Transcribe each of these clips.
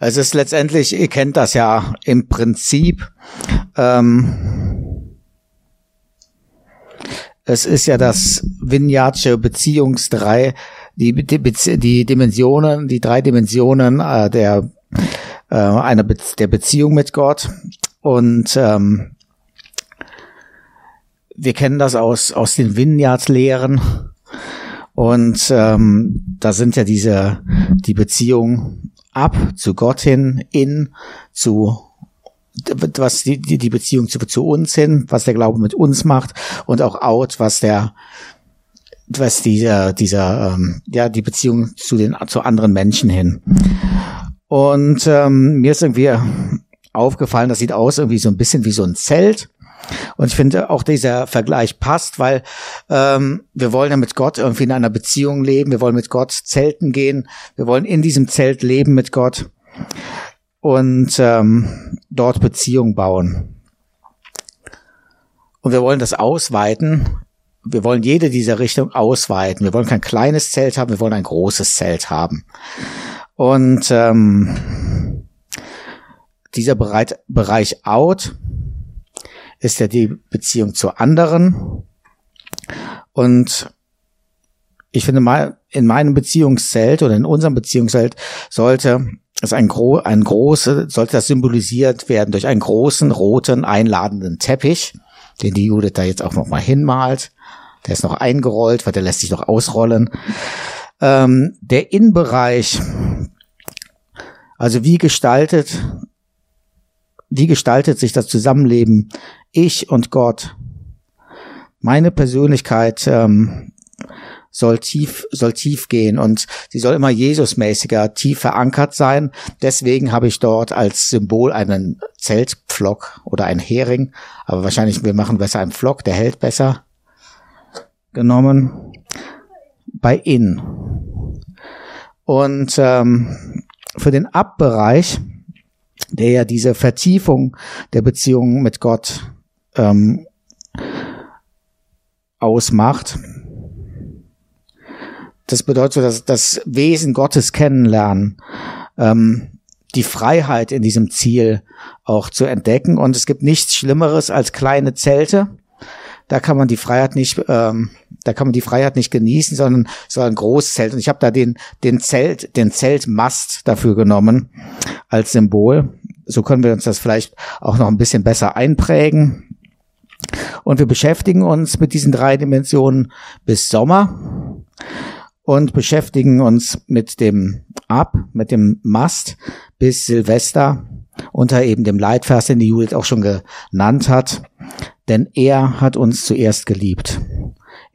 Es ist letztendlich, ihr kennt das ja im Prinzip. Ähm, es ist ja das Vineyardsche Beziehungsdrei, die, die, die Dimensionen, die drei Dimensionen äh, der äh, einer Be der Beziehung mit Gott und ähm, wir kennen das aus aus den Vineyard-Lehren und ähm, da sind ja diese die Beziehung ab zu Gott hin, in zu was die, die, Beziehung zu, zu uns hin, was der Glaube mit uns macht und auch out, was der was dieser dieser ähm, ja die Beziehung zu den zu anderen Menschen hin. Und ähm, mir ist irgendwie aufgefallen, das sieht aus irgendwie so ein bisschen wie so ein Zelt. Und ich finde auch dieser Vergleich passt, weil ähm, wir wollen ja mit Gott irgendwie in einer Beziehung leben, wir wollen mit Gott zelten gehen, wir wollen in diesem Zelt leben mit Gott und ähm, dort Beziehung bauen. Und wir wollen das ausweiten. Wir wollen jede dieser Richtung ausweiten. Wir wollen kein kleines Zelt haben, wir wollen ein großes Zelt haben. Und ähm, dieser Bereich, Bereich Out ist ja die Beziehung zu anderen. Und ich finde mal, in meinem Beziehungszelt oder in unserem Beziehungszelt sollte es ein, gro ein große, sollte das symbolisiert werden durch einen großen, roten, einladenden Teppich, den die Judith da jetzt auch nochmal hinmalt. Der ist noch eingerollt, weil der lässt sich noch ausrollen. Ähm, der Innenbereich, also wie gestaltet wie gestaltet sich das Zusammenleben ich und Gott? Meine Persönlichkeit ähm, soll tief, soll tief gehen und sie soll immer Jesusmäßiger, tief verankert sein. Deswegen habe ich dort als Symbol einen Zeltpflock oder einen Hering, aber wahrscheinlich wir machen besser einen Pflock, der hält besser, genommen. Bei In. Und ähm, für den Abbereich der ja diese Vertiefung der Beziehung mit Gott ähm, ausmacht. Das bedeutet so, dass das Wesen Gottes kennenlernen, ähm, die Freiheit in diesem Ziel auch zu entdecken. Und es gibt nichts Schlimmeres als kleine Zelte. Da kann man die Freiheit nicht, ähm, da kann man die Freiheit nicht genießen, sondern so ein Großzelt. Und ich habe da den den Zelt, den Zeltmast dafür genommen als Symbol. So können wir uns das vielleicht auch noch ein bisschen besser einprägen. Und wir beschäftigen uns mit diesen drei Dimensionen bis Sommer und beschäftigen uns mit dem Ab, mit dem Mast bis Silvester unter eben dem Leitvers, den die Judith auch schon genannt hat. Denn er hat uns zuerst geliebt.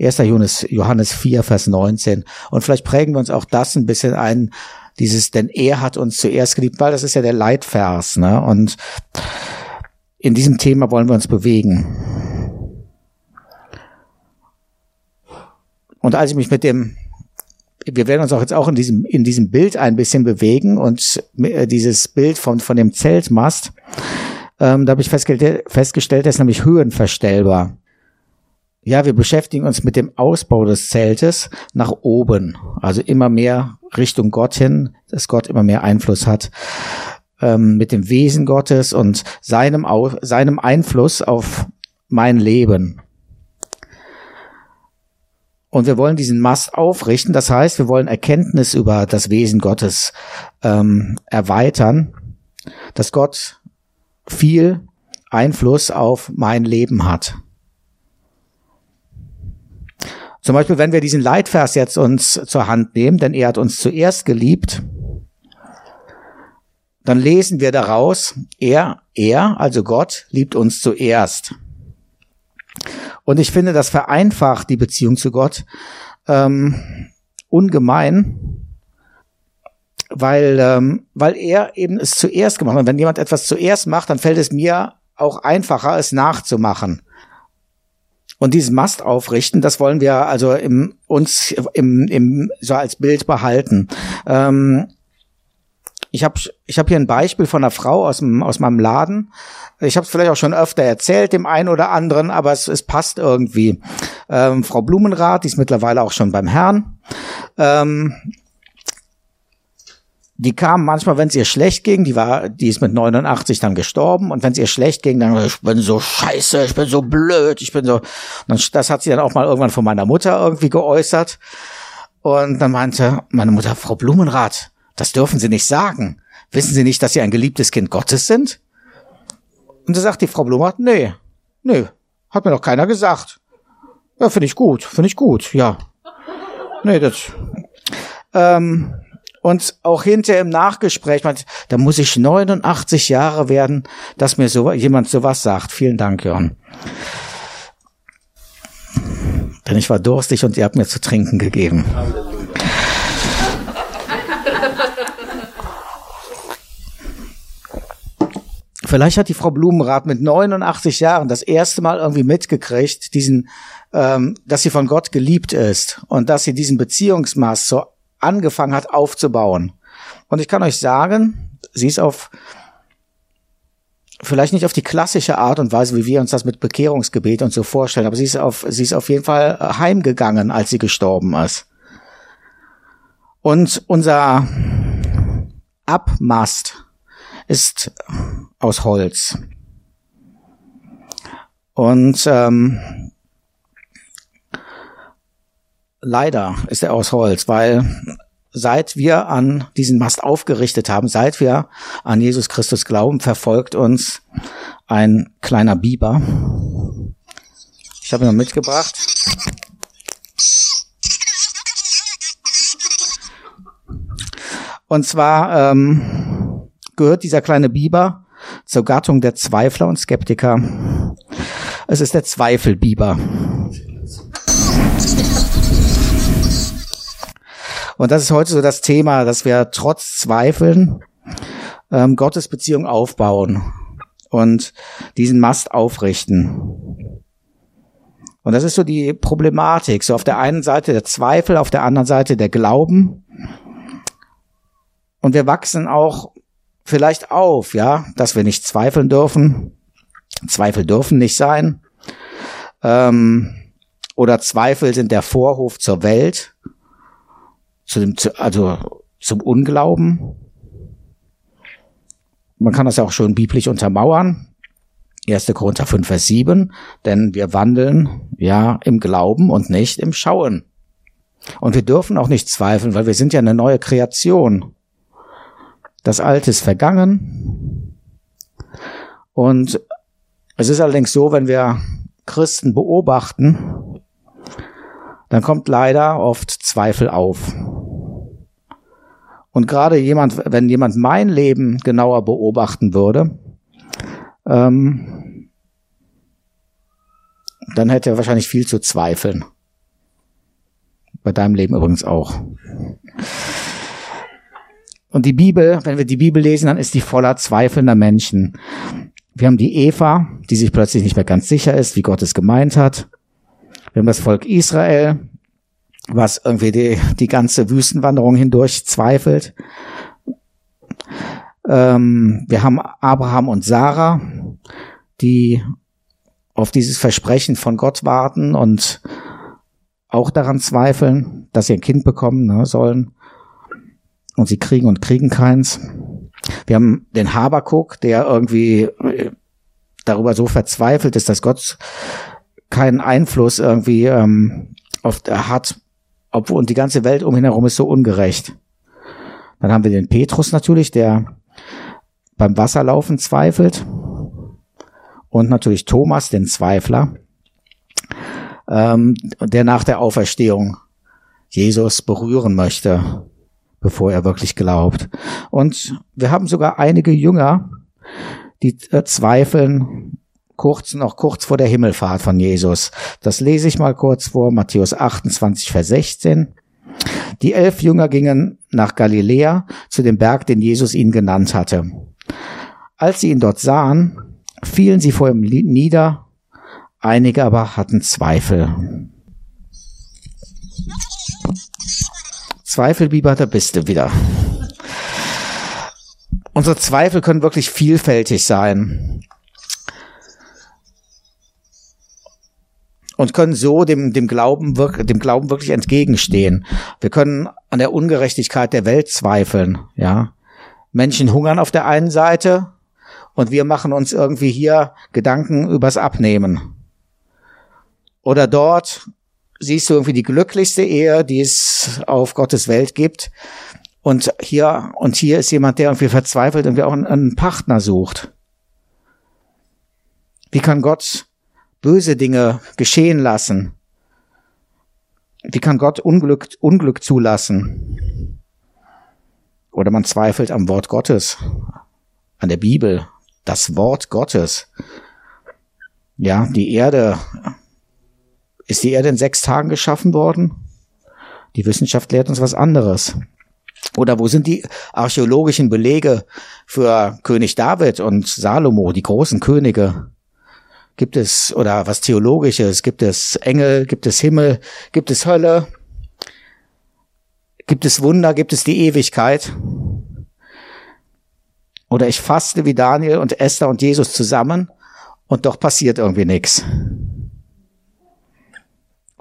1. Johannes, Johannes 4, Vers 19. Und vielleicht prägen wir uns auch das ein bisschen ein, dieses, denn er hat uns zuerst geliebt, weil das ist ja der Leitvers, ne? Und in diesem Thema wollen wir uns bewegen. Und als ich mich mit dem, wir werden uns auch jetzt auch in diesem, in diesem Bild ein bisschen bewegen und äh, dieses Bild von, von dem Zeltmast, ähm, da habe ich festgestellt, festgestellt, das ist nämlich höhenverstellbar. Ja, wir beschäftigen uns mit dem Ausbau des Zeltes nach oben, also immer mehr Richtung Gott hin, dass Gott immer mehr Einfluss hat ähm, mit dem Wesen Gottes und seinem, seinem Einfluss auf mein Leben. Und wir wollen diesen Mast aufrichten, das heißt, wir wollen Erkenntnis über das Wesen Gottes ähm, erweitern, dass Gott viel Einfluss auf mein Leben hat. Zum Beispiel, wenn wir diesen Leitvers jetzt uns zur Hand nehmen, denn er hat uns zuerst geliebt, dann lesen wir daraus, er, er, also Gott, liebt uns zuerst. Und ich finde, das vereinfacht die Beziehung zu Gott ähm, ungemein, weil, ähm, weil er eben es zuerst gemacht hat. Und wenn jemand etwas zuerst macht, dann fällt es mir auch einfacher, es nachzumachen. Und diesen Mast aufrichten, das wollen wir also im, uns im, im, so als Bild behalten. Ähm, ich habe ich hab hier ein Beispiel von einer Frau aus, dem, aus meinem Laden. Ich habe es vielleicht auch schon öfter erzählt, dem einen oder anderen, aber es, es passt irgendwie. Ähm, Frau Blumenrath, die ist mittlerweile auch schon beim Herrn. Ähm, die kam manchmal, wenn es ihr schlecht ging, die war, die ist mit 89 dann gestorben und wenn es ihr schlecht ging, dann ich bin so scheiße, ich bin so blöd, ich bin so. Und das hat sie dann auch mal irgendwann von meiner Mutter irgendwie geäußert. Und dann meinte meine Mutter, Frau Blumenrath, das dürfen Sie nicht sagen. Wissen Sie nicht, dass Sie ein geliebtes Kind Gottes sind? Und da sagt die Frau Blumenrath, nee, nee, hat mir doch keiner gesagt. Ja, finde ich gut, finde ich gut, ja. Nee, das. Ähm, und auch hinterher im Nachgespräch, man, da muss ich 89 Jahre werden, dass mir so, jemand sowas sagt. Vielen Dank, Jörn. Denn ich war durstig und ihr habt mir zu trinken gegeben. Vielleicht hat die Frau Blumenrath mit 89 Jahren das erste Mal irgendwie mitgekriegt, diesen, ähm, dass sie von Gott geliebt ist und dass sie diesen Beziehungsmaß so angefangen hat aufzubauen. Und ich kann euch sagen, sie ist auf vielleicht nicht auf die klassische Art und Weise, wie wir uns das mit Bekehrungsgebet und so vorstellen, aber sie ist auf, sie ist auf jeden Fall heimgegangen, als sie gestorben ist. Und unser Abmast ist aus Holz. Und ähm, Leider ist er aus Holz, weil seit wir an diesen Mast aufgerichtet haben, seit wir an Jesus Christus glauben, verfolgt uns ein kleiner Biber. Ich habe ihn mitgebracht. Und zwar ähm, gehört dieser kleine Biber zur Gattung der Zweifler und Skeptiker. Es ist der Zweifelbiber. Und das ist heute so das Thema, dass wir trotz Zweifeln ähm, Gottes Beziehung aufbauen und diesen Mast aufrichten. Und das ist so die Problematik. So auf der einen Seite der Zweifel, auf der anderen Seite der Glauben. Und wir wachsen auch vielleicht auf, ja, dass wir nicht zweifeln dürfen. Zweifel dürfen nicht sein. Ähm, oder Zweifel sind der Vorhof zur Welt zu dem, also zum Unglauben. Man kann das ja auch schon biblisch untermauern. 1. Korinther 5, Vers 7. Denn wir wandeln ja im Glauben und nicht im Schauen. Und wir dürfen auch nicht zweifeln, weil wir sind ja eine neue Kreation. Das Alte ist vergangen. Und es ist allerdings so, wenn wir Christen beobachten, dann kommt leider oft Zweifel auf. Und gerade jemand, wenn jemand mein Leben genauer beobachten würde, ähm, dann hätte er wahrscheinlich viel zu zweifeln. Bei deinem Leben übrigens auch. Und die Bibel, wenn wir die Bibel lesen, dann ist die voller zweifelnder Menschen. Wir haben die Eva, die sich plötzlich nicht mehr ganz sicher ist, wie Gott es gemeint hat. Wir haben das Volk Israel, was irgendwie die, die ganze Wüstenwanderung hindurch zweifelt. Ähm, wir haben Abraham und Sarah, die auf dieses Versprechen von Gott warten und auch daran zweifeln, dass sie ein Kind bekommen ne, sollen. Und sie kriegen und kriegen keins. Wir haben den Habakuk, der irgendwie äh, darüber so verzweifelt ist, dass Gott keinen Einfluss irgendwie ähm, auf, hat, obwohl und die ganze Welt um ihn herum ist so ungerecht. Dann haben wir den Petrus natürlich, der beim Wasserlaufen zweifelt. Und natürlich Thomas, den Zweifler, ähm, der nach der Auferstehung Jesus berühren möchte, bevor er wirklich glaubt. Und wir haben sogar einige Jünger, die äh, zweifeln, kurz, noch kurz vor der Himmelfahrt von Jesus. Das lese ich mal kurz vor, Matthäus 28, Vers 16. Die elf Jünger gingen nach Galiläa zu dem Berg, den Jesus ihnen genannt hatte. Als sie ihn dort sahen, fielen sie vor ihm nieder, einige aber hatten Zweifel. Zweifelbiber, da bist du wieder. Unsere Zweifel können wirklich vielfältig sein. und können so dem, dem, Glauben, dem Glauben wirklich entgegenstehen. Wir können an der Ungerechtigkeit der Welt zweifeln, ja. Menschen hungern auf der einen Seite und wir machen uns irgendwie hier Gedanken übers Abnehmen. Oder dort siehst du irgendwie die glücklichste Ehe, die es auf Gottes Welt gibt. Und hier, und hier ist jemand, der irgendwie verzweifelt und wir auch einen, einen Partner sucht. Wie kann Gott böse Dinge geschehen lassen? Wie kann Gott Unglück, Unglück zulassen? Oder man zweifelt am Wort Gottes, an der Bibel, das Wort Gottes. Ja, die Erde, ist die Erde in sechs Tagen geschaffen worden? Die Wissenschaft lehrt uns was anderes. Oder wo sind die archäologischen Belege für König David und Salomo, die großen Könige? Gibt es, oder was Theologisches? Gibt es Engel? Gibt es Himmel? Gibt es Hölle? Gibt es Wunder? Gibt es die Ewigkeit? Oder ich faste wie Daniel und Esther und Jesus zusammen und doch passiert irgendwie nichts.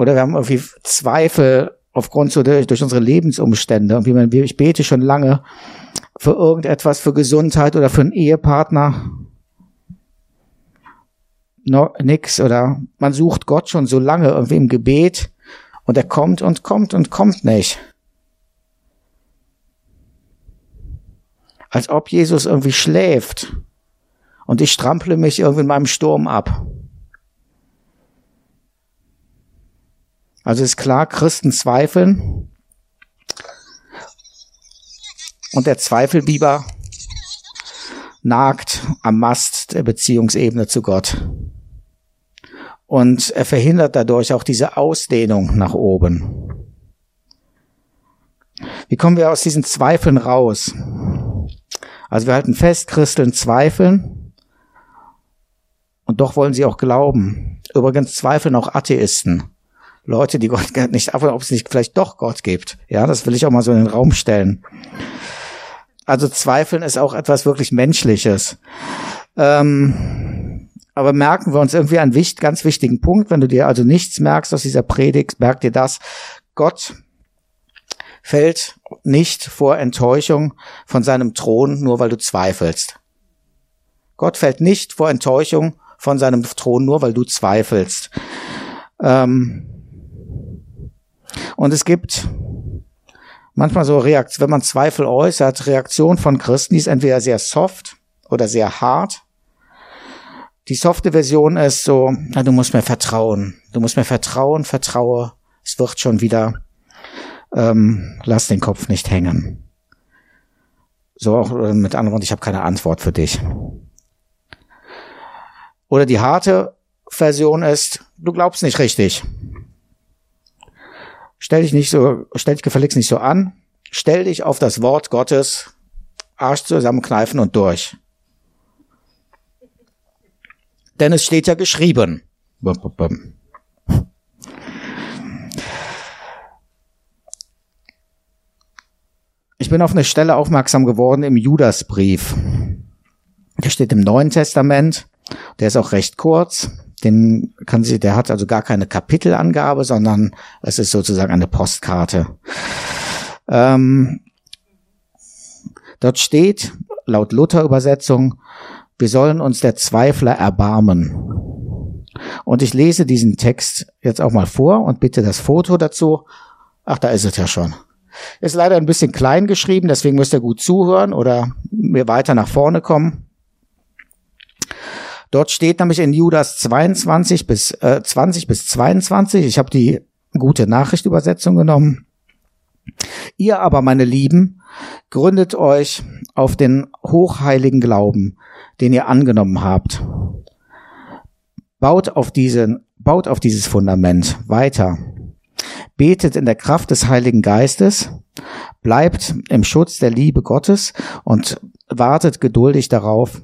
Oder wir haben irgendwie Zweifel aufgrund so durch, durch unsere Lebensumstände. Und wie man, ich bete schon lange für irgendetwas, für Gesundheit oder für einen Ehepartner no, nix oder man sucht Gott schon so lange irgendwie im Gebet und er kommt und kommt und kommt nicht. Als ob Jesus irgendwie schläft und ich strample mich irgendwie in meinem Sturm ab. Also ist klar, Christen zweifeln und der Zweifelbiber nagt am Mast der Beziehungsebene zu Gott. Und er verhindert dadurch auch diese Ausdehnung nach oben. Wie kommen wir aus diesen Zweifeln raus? Also wir halten fest, Christeln zweifeln und doch wollen sie auch glauben. Übrigens zweifeln auch Atheisten. Leute, die Gott nicht, ob es nicht vielleicht doch Gott gibt. Ja, das will ich auch mal so in den Raum stellen. Also Zweifeln ist auch etwas wirklich Menschliches. Ähm, aber merken wir uns irgendwie einen wichtig, ganz wichtigen Punkt, wenn du dir also nichts merkst aus dieser Predigt, merk dir das. Gott fällt nicht vor Enttäuschung von seinem Thron, nur weil du zweifelst. Gott fällt nicht vor Enttäuschung von seinem Thron, nur weil du zweifelst. Ähm, und es gibt manchmal so Reaktion, wenn man Zweifel äußert, Reaktion von Christen, die ist entweder sehr soft oder sehr hart. Die softe Version ist so, na, du musst mir vertrauen. Du musst mir vertrauen, vertraue. Es wird schon wieder. Ähm, lass den Kopf nicht hängen. So auch äh, mit anderen Worten, ich habe keine Antwort für dich. Oder die harte Version ist, du glaubst nicht richtig. Stell dich nicht so, stell dich gefälligst nicht so an. Stell dich auf das Wort Gottes, Arsch zusammenkneifen und durch. Denn es steht ja geschrieben. Ich bin auf eine Stelle aufmerksam geworden im Judasbrief. Der steht im Neuen Testament. Der ist auch recht kurz den kann sie, der hat also gar keine Kapitelangabe, sondern es ist sozusagen eine Postkarte. Ähm, dort steht, laut Luther-Übersetzung, wir sollen uns der Zweifler erbarmen. Und ich lese diesen Text jetzt auch mal vor und bitte das Foto dazu. Ach, da ist es ja schon. Ist leider ein bisschen klein geschrieben, deswegen müsst ihr gut zuhören oder mir weiter nach vorne kommen. Dort steht nämlich in Judas 22 bis äh, 20 bis 22. Ich habe die gute Nachricht Übersetzung genommen. Ihr aber, meine Lieben, gründet euch auf den hochheiligen Glauben, den ihr angenommen habt. Baut auf diesen, baut auf dieses Fundament weiter. Betet in der Kraft des Heiligen Geistes, bleibt im Schutz der Liebe Gottes und wartet geduldig darauf,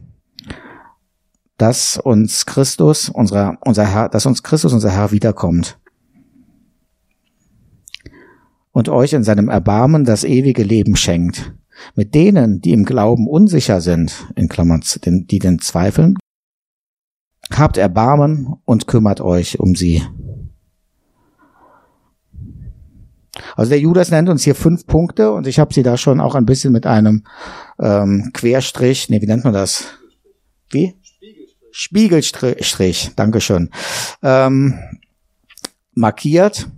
dass uns Christus, unser, unser Herr, dass uns Christus, unser Herr, wiederkommt und euch in seinem Erbarmen das ewige Leben schenkt. Mit denen, die im Glauben unsicher sind, in Klammern, die den zweifeln, habt Erbarmen und kümmert euch um sie. Also der Judas nennt uns hier fünf Punkte und ich habe sie da schon auch ein bisschen mit einem ähm, Querstrich, nee, wie nennt man das? Wie? Spiegelstrich, Dankeschön. Ähm, markiert.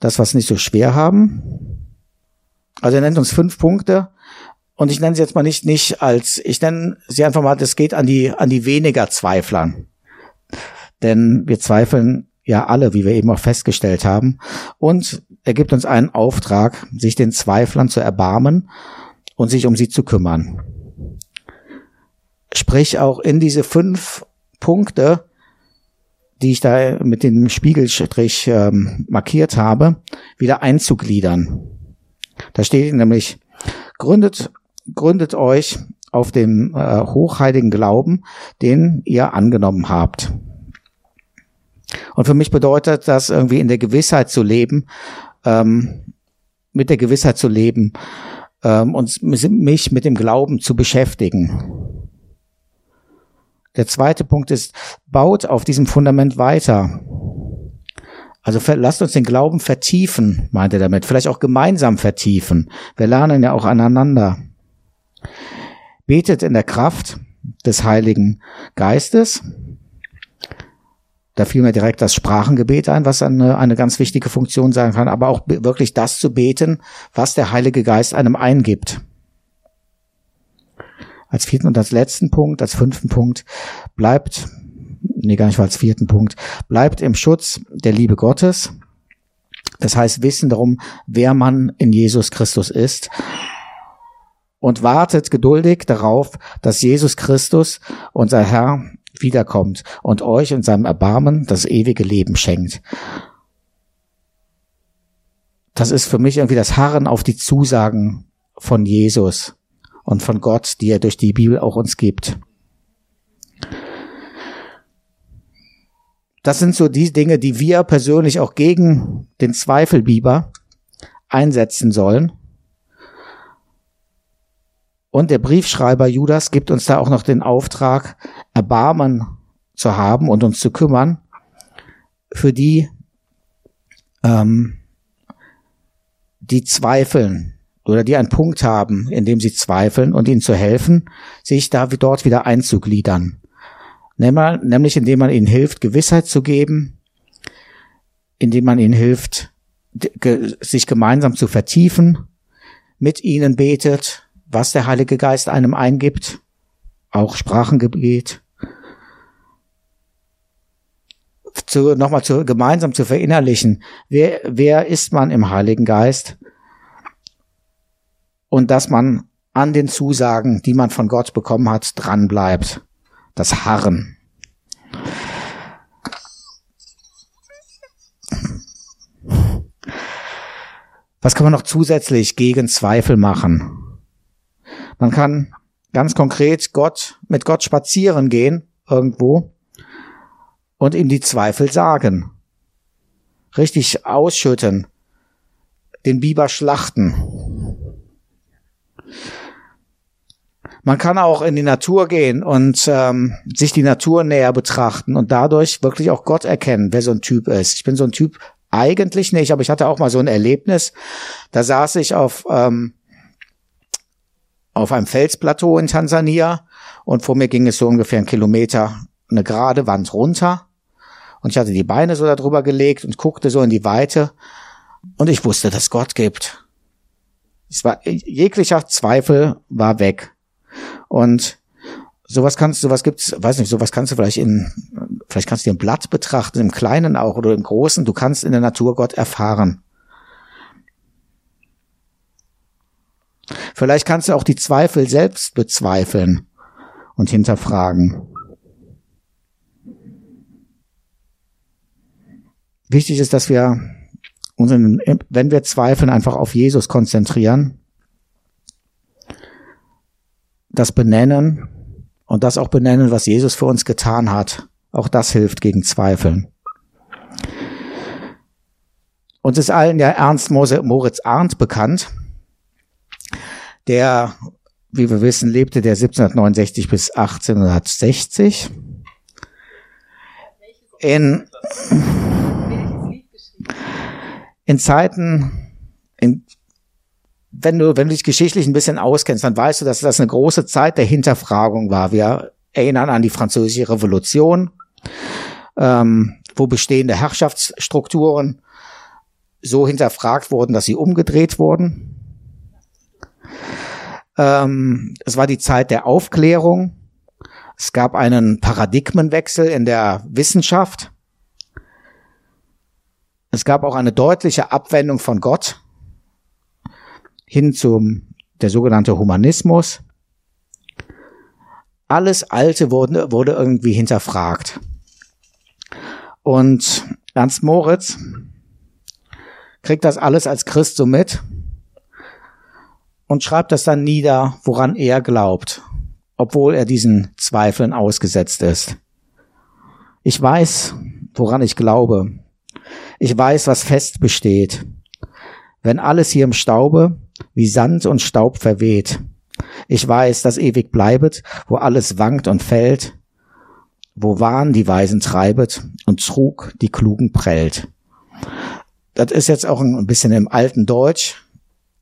Das, was nicht so schwer haben. Also er nennt uns fünf Punkte. Und ich nenne sie jetzt mal nicht, nicht als, ich nenne sie einfach mal, das geht an die, an die weniger Zweiflern. Denn wir zweifeln ja alle, wie wir eben auch festgestellt haben. Und er gibt uns einen Auftrag, sich den Zweiflern zu erbarmen und sich um sie zu kümmern. Sprich auch in diese fünf Punkte, die ich da mit dem Spiegelstrich ähm, markiert habe, wieder einzugliedern. Da steht nämlich, gründet, gründet euch auf dem äh, hochheiligen Glauben, den ihr angenommen habt. Und für mich bedeutet das irgendwie in der Gewissheit zu leben, ähm, mit der Gewissheit zu leben ähm, und mich mit dem Glauben zu beschäftigen. Der zweite Punkt ist, baut auf diesem Fundament weiter. Also lasst uns den Glauben vertiefen, meint er damit. Vielleicht auch gemeinsam vertiefen. Wir lernen ja auch aneinander. Betet in der Kraft des Heiligen Geistes. Da fiel mir direkt das Sprachengebet ein, was eine, eine ganz wichtige Funktion sein kann, aber auch wirklich das zu beten, was der Heilige Geist einem eingibt. Als vierten und als letzten Punkt, als fünften Punkt, bleibt, nee, gar nicht als vierten Punkt, bleibt im Schutz der Liebe Gottes. Das heißt, Wissen darum, wer man in Jesus Christus ist und wartet geduldig darauf, dass Jesus Christus, unser Herr, wiederkommt und euch in seinem Erbarmen das ewige Leben schenkt. Das ist für mich irgendwie das Harren auf die Zusagen von Jesus und von Gott, die er durch die Bibel auch uns gibt. Das sind so die Dinge, die wir persönlich auch gegen den Zweifelbiber einsetzen sollen. Und der Briefschreiber Judas gibt uns da auch noch den Auftrag, Erbarmen zu haben und uns zu kümmern für die, ähm, die zweifeln oder die einen Punkt haben, in dem sie zweifeln und ihnen zu helfen, sich da dort wieder einzugliedern. Nämlich indem man ihnen hilft, Gewissheit zu geben, indem man ihnen hilft, sich gemeinsam zu vertiefen, mit ihnen betet, was der Heilige Geist einem eingibt, auch Sprachengebet, zu, nochmal zu, gemeinsam zu verinnerlichen, wer, wer ist man im Heiligen Geist und dass man an den Zusagen, die man von Gott bekommen hat, dran bleibt. Das Harren. Was kann man noch zusätzlich gegen Zweifel machen? Man kann ganz konkret Gott, mit Gott spazieren gehen irgendwo und ihm die Zweifel sagen. Richtig ausschütten. Den Biber schlachten. Man kann auch in die Natur gehen und ähm, sich die Natur näher betrachten und dadurch wirklich auch Gott erkennen, wer so ein Typ ist. Ich bin so ein Typ eigentlich nicht, aber ich hatte auch mal so ein Erlebnis. Da saß ich auf ähm, auf einem Felsplateau in Tansania und vor mir ging es so ungefähr einen Kilometer eine gerade Wand runter und ich hatte die Beine so darüber gelegt und guckte so in die Weite und ich wusste, dass Gott gibt. Es war jeglicher Zweifel war weg und sowas kannst du, was gibt's, weiß nicht, sowas kannst du vielleicht in, vielleicht kannst du dir Blatt betrachten, im Kleinen auch oder im Großen. Du kannst in der Natur Gott erfahren. Vielleicht kannst du auch die Zweifel selbst bezweifeln und hinterfragen. Wichtig ist, dass wir unseren, wenn wir zweifeln, einfach auf Jesus konzentrieren, das benennen und das auch benennen, was Jesus für uns getan hat. Auch das hilft gegen Zweifeln. Uns ist allen ja Ernst Moritz Arndt bekannt der, wie wir wissen, lebte der 1769 bis 1860. In, in Zeiten, wenn du, wenn du dich geschichtlich ein bisschen auskennst, dann weißt du, dass das eine große Zeit der Hinterfragung war. Wir erinnern an die französische Revolution, ähm, wo bestehende Herrschaftsstrukturen so hinterfragt wurden, dass sie umgedreht wurden. Ähm, es war die Zeit der Aufklärung. Es gab einen Paradigmenwechsel in der Wissenschaft. Es gab auch eine deutliche Abwendung von Gott hin zum der sogenannte Humanismus. Alles Alte wurde, wurde irgendwie hinterfragt. Und Ernst Moritz kriegt das alles als Christ so mit und schreibt das dann nieder, woran er glaubt, obwohl er diesen Zweifeln ausgesetzt ist. Ich weiß, woran ich glaube. Ich weiß, was fest besteht. Wenn alles hier im Staube wie Sand und Staub verweht. Ich weiß, dass ewig bleibet, wo alles wankt und fällt, wo Wahn die Weisen treibet und Trug die Klugen prellt. Das ist jetzt auch ein bisschen im alten Deutsch,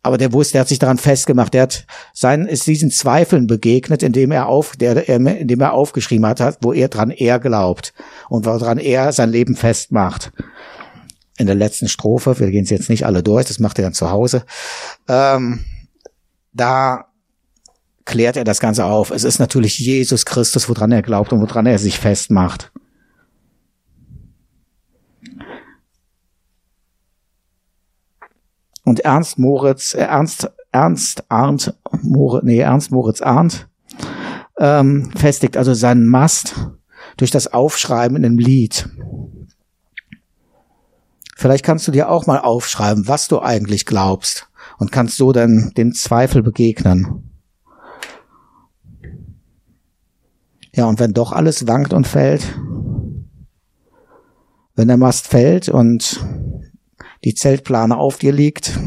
aber der wusste, der hat sich daran festgemacht, der hat sein, ist diesen Zweifeln begegnet, indem er auf, der, indem er aufgeschrieben hat, wo er dran er glaubt und woran er sein Leben festmacht. In der letzten Strophe, wir gehen es jetzt nicht alle durch, das macht er dann zu Hause, ähm, da klärt er das Ganze auf. Es ist natürlich Jesus Christus, woran er glaubt und woran er sich festmacht. Und Ernst Moritz, äh, Ernst, Ernst Arndt, Moritz, nee, Ernst Moritz Arndt, ähm, festigt also seinen Mast durch das Aufschreiben in einem Lied. Vielleicht kannst du dir auch mal aufschreiben, was du eigentlich glaubst und kannst so dann dem Zweifel begegnen. Ja, und wenn doch alles wankt und fällt, wenn der Mast fällt und die Zeltplane auf dir liegt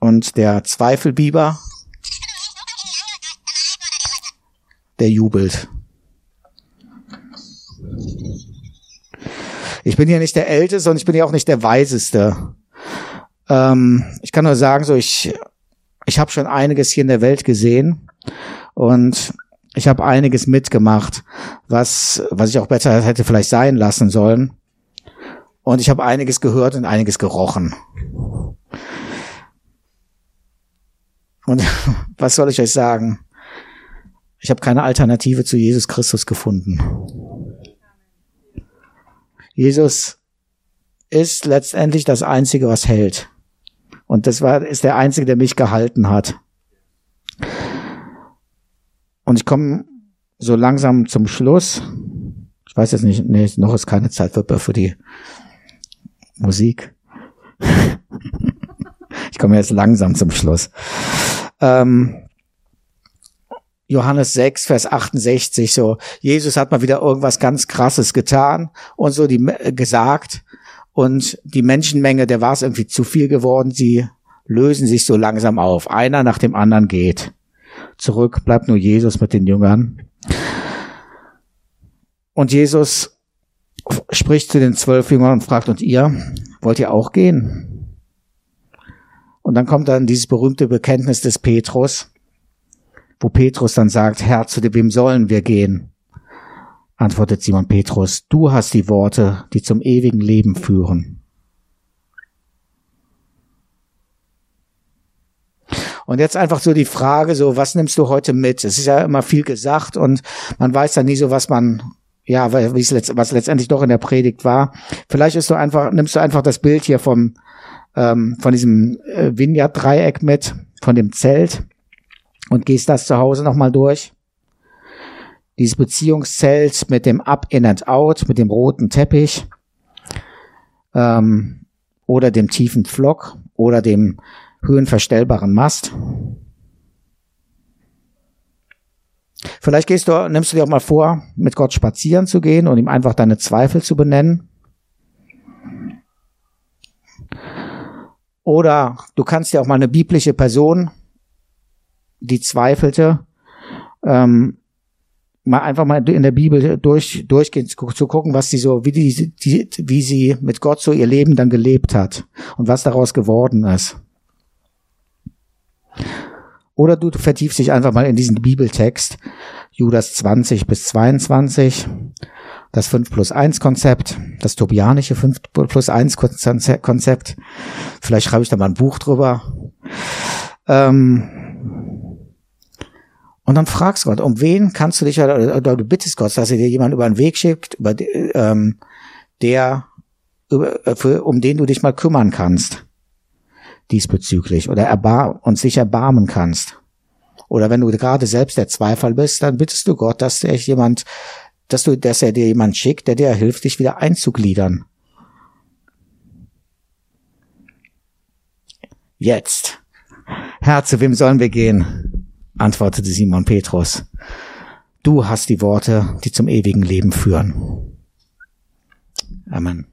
und der Zweifelbiber, der jubelt. Ich bin ja nicht der Älteste und ich bin ja auch nicht der Weiseste. Ähm, ich kann nur sagen, so ich, ich habe schon einiges hier in der Welt gesehen und ich habe einiges mitgemacht, was, was ich auch besser hätte vielleicht sein lassen sollen. Und ich habe einiges gehört und einiges gerochen. Und was soll ich euch sagen? Ich habe keine Alternative zu Jesus Christus gefunden. Jesus ist letztendlich das Einzige, was hält. Und das war, ist der Einzige, der mich gehalten hat. Und ich komme so langsam zum Schluss. Ich weiß jetzt nicht, nee, noch ist keine Zeit für, für die Musik. ich komme jetzt langsam zum Schluss. Ähm, Johannes 6, Vers 68, so, Jesus hat mal wieder irgendwas ganz krasses getan und so die gesagt und die Menschenmenge, der war es irgendwie zu viel geworden, sie lösen sich so langsam auf. Einer nach dem anderen geht. Zurück bleibt nur Jesus mit den Jüngern. Und Jesus spricht zu den zwölf Jüngern und fragt, und ihr, wollt ihr auch gehen? Und dann kommt dann dieses berühmte Bekenntnis des Petrus, wo Petrus dann sagt, Herr, zu wem sollen wir gehen? Antwortet Simon Petrus, du hast die Worte, die zum ewigen Leben führen. Und jetzt einfach so die Frage, so, was nimmst du heute mit? Es ist ja immer viel gesagt und man weiß ja nie so, was man ja, letzt, was letztendlich doch in der Predigt war. Vielleicht ist du einfach, nimmst du einfach das Bild hier vom, ähm, von diesem äh, Vineyard-Dreieck mit, von dem Zelt und gehst das zu Hause nochmal durch. Dieses Beziehungszelt mit dem Up, In and Out, mit dem roten Teppich ähm, oder dem tiefen Pflock oder dem höhenverstellbaren Mast. Vielleicht gehst du, nimmst du dir auch mal vor, mit Gott spazieren zu gehen und ihm einfach deine Zweifel zu benennen. Oder du kannst dir auch mal eine biblische Person, die zweifelte, ähm, mal einfach mal in der Bibel durch, durchgehen, zu, gucken, was die so, wie die, die, wie sie mit Gott so ihr Leben dann gelebt hat und was daraus geworden ist. Oder du vertiefst dich einfach mal in diesen Bibeltext, Judas 20 bis 22, das 5 plus 1 Konzept, das tobianische 5 plus 1 Konzept. Vielleicht schreibe ich da mal ein Buch drüber. Ähm, und dann fragst Gott, um wen kannst du dich, oder, oder du bittest Gott, dass er dir jemanden über den Weg schickt, über, ähm, der, über, für, um den du dich mal kümmern kannst diesbezüglich oder erbar und sich erbarmen kannst. Oder wenn du gerade selbst der Zweifel bist, dann bittest du Gott, dass er jemand, dass du, dass er dir jemand schickt, der dir hilft, dich wieder einzugliedern. Jetzt. Herr, zu wem sollen wir gehen? Antwortete Simon Petrus. Du hast die Worte, die zum ewigen Leben führen. Amen.